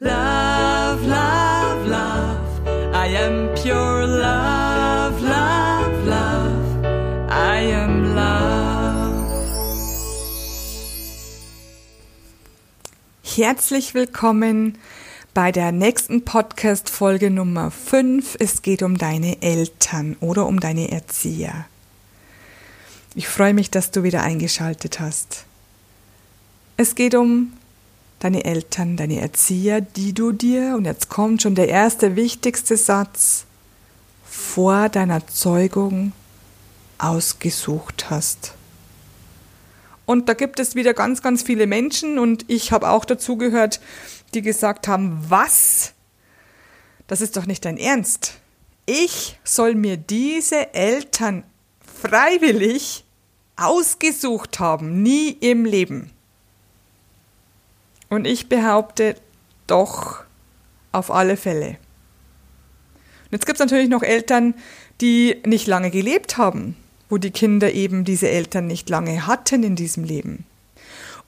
Love, love, love. I am pure love, love, love. I am love. Herzlich willkommen bei der nächsten Podcast-Folge Nummer 5. Es geht um deine Eltern oder um deine Erzieher. Ich freue mich, dass du wieder eingeschaltet hast. Es geht um deine Eltern, deine Erzieher, die du dir, und jetzt kommt schon der erste wichtigste Satz, vor deiner Zeugung ausgesucht hast. Und da gibt es wieder ganz, ganz viele Menschen und ich habe auch dazu gehört, die gesagt haben, was? Das ist doch nicht dein Ernst. Ich soll mir diese Eltern freiwillig ausgesucht haben, nie im Leben. Und ich behaupte doch auf alle Fälle. Und jetzt gibt es natürlich noch Eltern, die nicht lange gelebt haben, wo die Kinder eben diese Eltern nicht lange hatten in diesem Leben.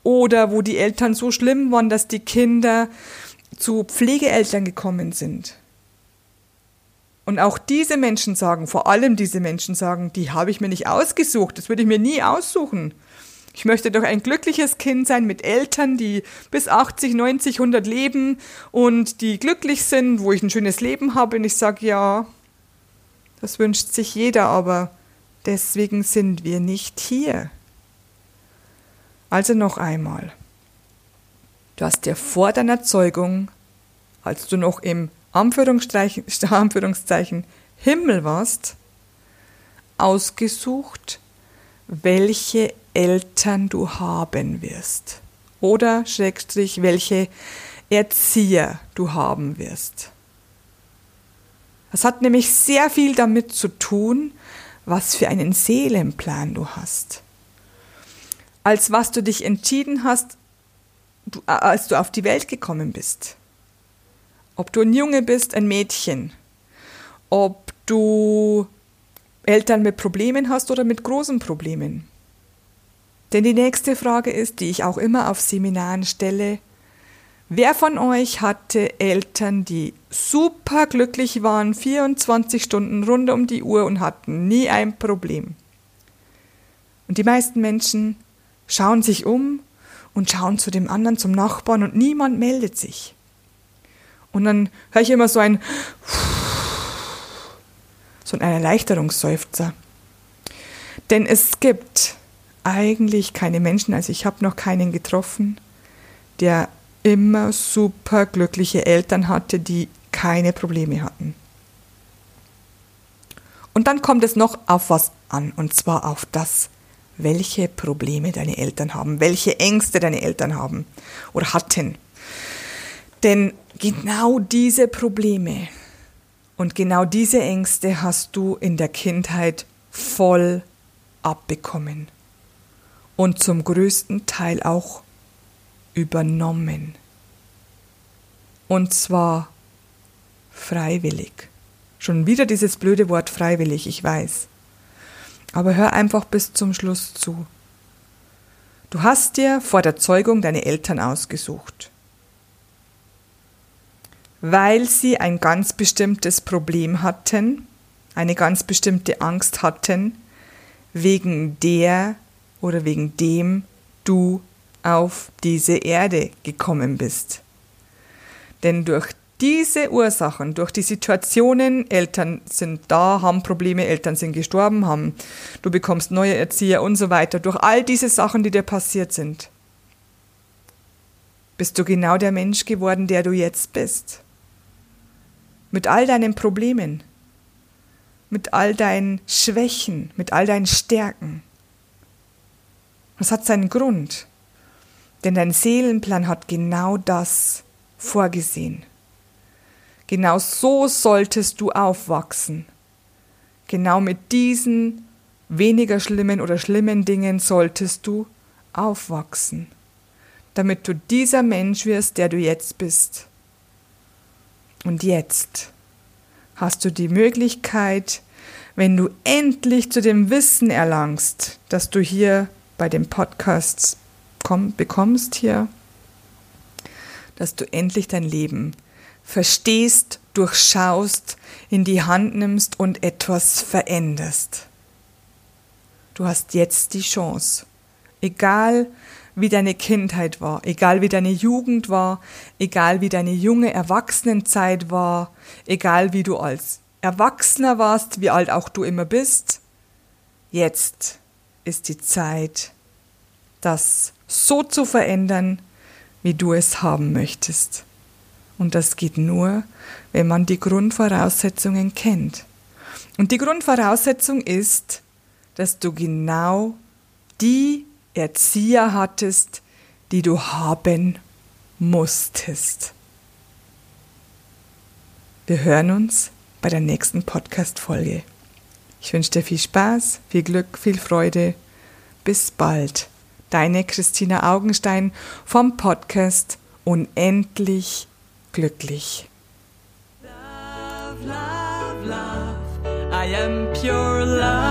Oder wo die Eltern so schlimm waren, dass die Kinder zu Pflegeeltern gekommen sind. Und auch diese Menschen sagen, vor allem diese Menschen sagen, die habe ich mir nicht ausgesucht, das würde ich mir nie aussuchen. Ich möchte doch ein glückliches Kind sein mit Eltern, die bis 80, 90, 100 leben und die glücklich sind, wo ich ein schönes Leben habe. Und ich sage, ja, das wünscht sich jeder, aber deswegen sind wir nicht hier. Also noch einmal. Du hast dir vor deiner Zeugung, als du noch im Anführungszeichen, Anführungszeichen Himmel warst, ausgesucht, welche Eltern du haben wirst. Oder Schrägstrich, welche Erzieher du haben wirst. Das hat nämlich sehr viel damit zu tun, was für einen Seelenplan du hast. Als was du dich entschieden hast, du, äh, als du auf die Welt gekommen bist. Ob du ein Junge bist, ein Mädchen. Ob du Eltern mit Problemen hast oder mit großen Problemen. Denn die nächste Frage ist, die ich auch immer auf Seminaren stelle, wer von euch hatte Eltern, die super glücklich waren, 24 Stunden rund um die Uhr und hatten nie ein Problem? Und die meisten Menschen schauen sich um und schauen zu dem anderen, zum Nachbarn und niemand meldet sich. Und dann höre ich immer so ein so ein Erleichterungsseufzer. Denn es gibt eigentlich keine Menschen, also ich habe noch keinen getroffen, der immer super glückliche Eltern hatte, die keine Probleme hatten. Und dann kommt es noch auf was an, und zwar auf das, welche Probleme deine Eltern haben, welche Ängste deine Eltern haben oder hatten. Denn genau diese Probleme und genau diese Ängste hast du in der Kindheit voll abbekommen und zum größten Teil auch übernommen. Und zwar freiwillig. Schon wieder dieses blöde Wort freiwillig, ich weiß. Aber hör einfach bis zum Schluss zu. Du hast dir vor der Zeugung deine Eltern ausgesucht, weil sie ein ganz bestimmtes Problem hatten, eine ganz bestimmte Angst hatten, wegen der oder wegen dem du auf diese Erde gekommen bist. Denn durch diese Ursachen, durch die Situationen, Eltern sind da, haben Probleme, Eltern sind gestorben, haben, du bekommst neue Erzieher und so weiter, durch all diese Sachen, die dir passiert sind, bist du genau der Mensch geworden, der du jetzt bist. Mit all deinen Problemen, mit all deinen Schwächen, mit all deinen Stärken. Das hat seinen Grund. Denn dein Seelenplan hat genau das vorgesehen. Genau so solltest du aufwachsen. Genau mit diesen weniger schlimmen oder schlimmen Dingen solltest du aufwachsen, damit du dieser Mensch wirst, der du jetzt bist. Und jetzt hast du die Möglichkeit, wenn du endlich zu dem Wissen erlangst, dass du hier bei den Podcasts komm, bekommst hier, dass du endlich dein Leben verstehst, durchschaust, in die Hand nimmst und etwas veränderst. Du hast jetzt die Chance. Egal wie deine Kindheit war, egal wie deine Jugend war, egal wie deine junge Erwachsenenzeit war, egal wie du als Erwachsener warst, wie alt auch du immer bist, jetzt ist die Zeit, das so zu verändern, wie du es haben möchtest. Und das geht nur, wenn man die Grundvoraussetzungen kennt. Und die Grundvoraussetzung ist, dass du genau die Erzieher hattest, die du haben musstest. Wir hören uns bei der nächsten Podcast-Folge. Ich wünsche dir viel Spaß, viel Glück, viel Freude. Bis bald. Deine Christina Augenstein vom Podcast Unendlich glücklich. Love, love, love. I am pure love.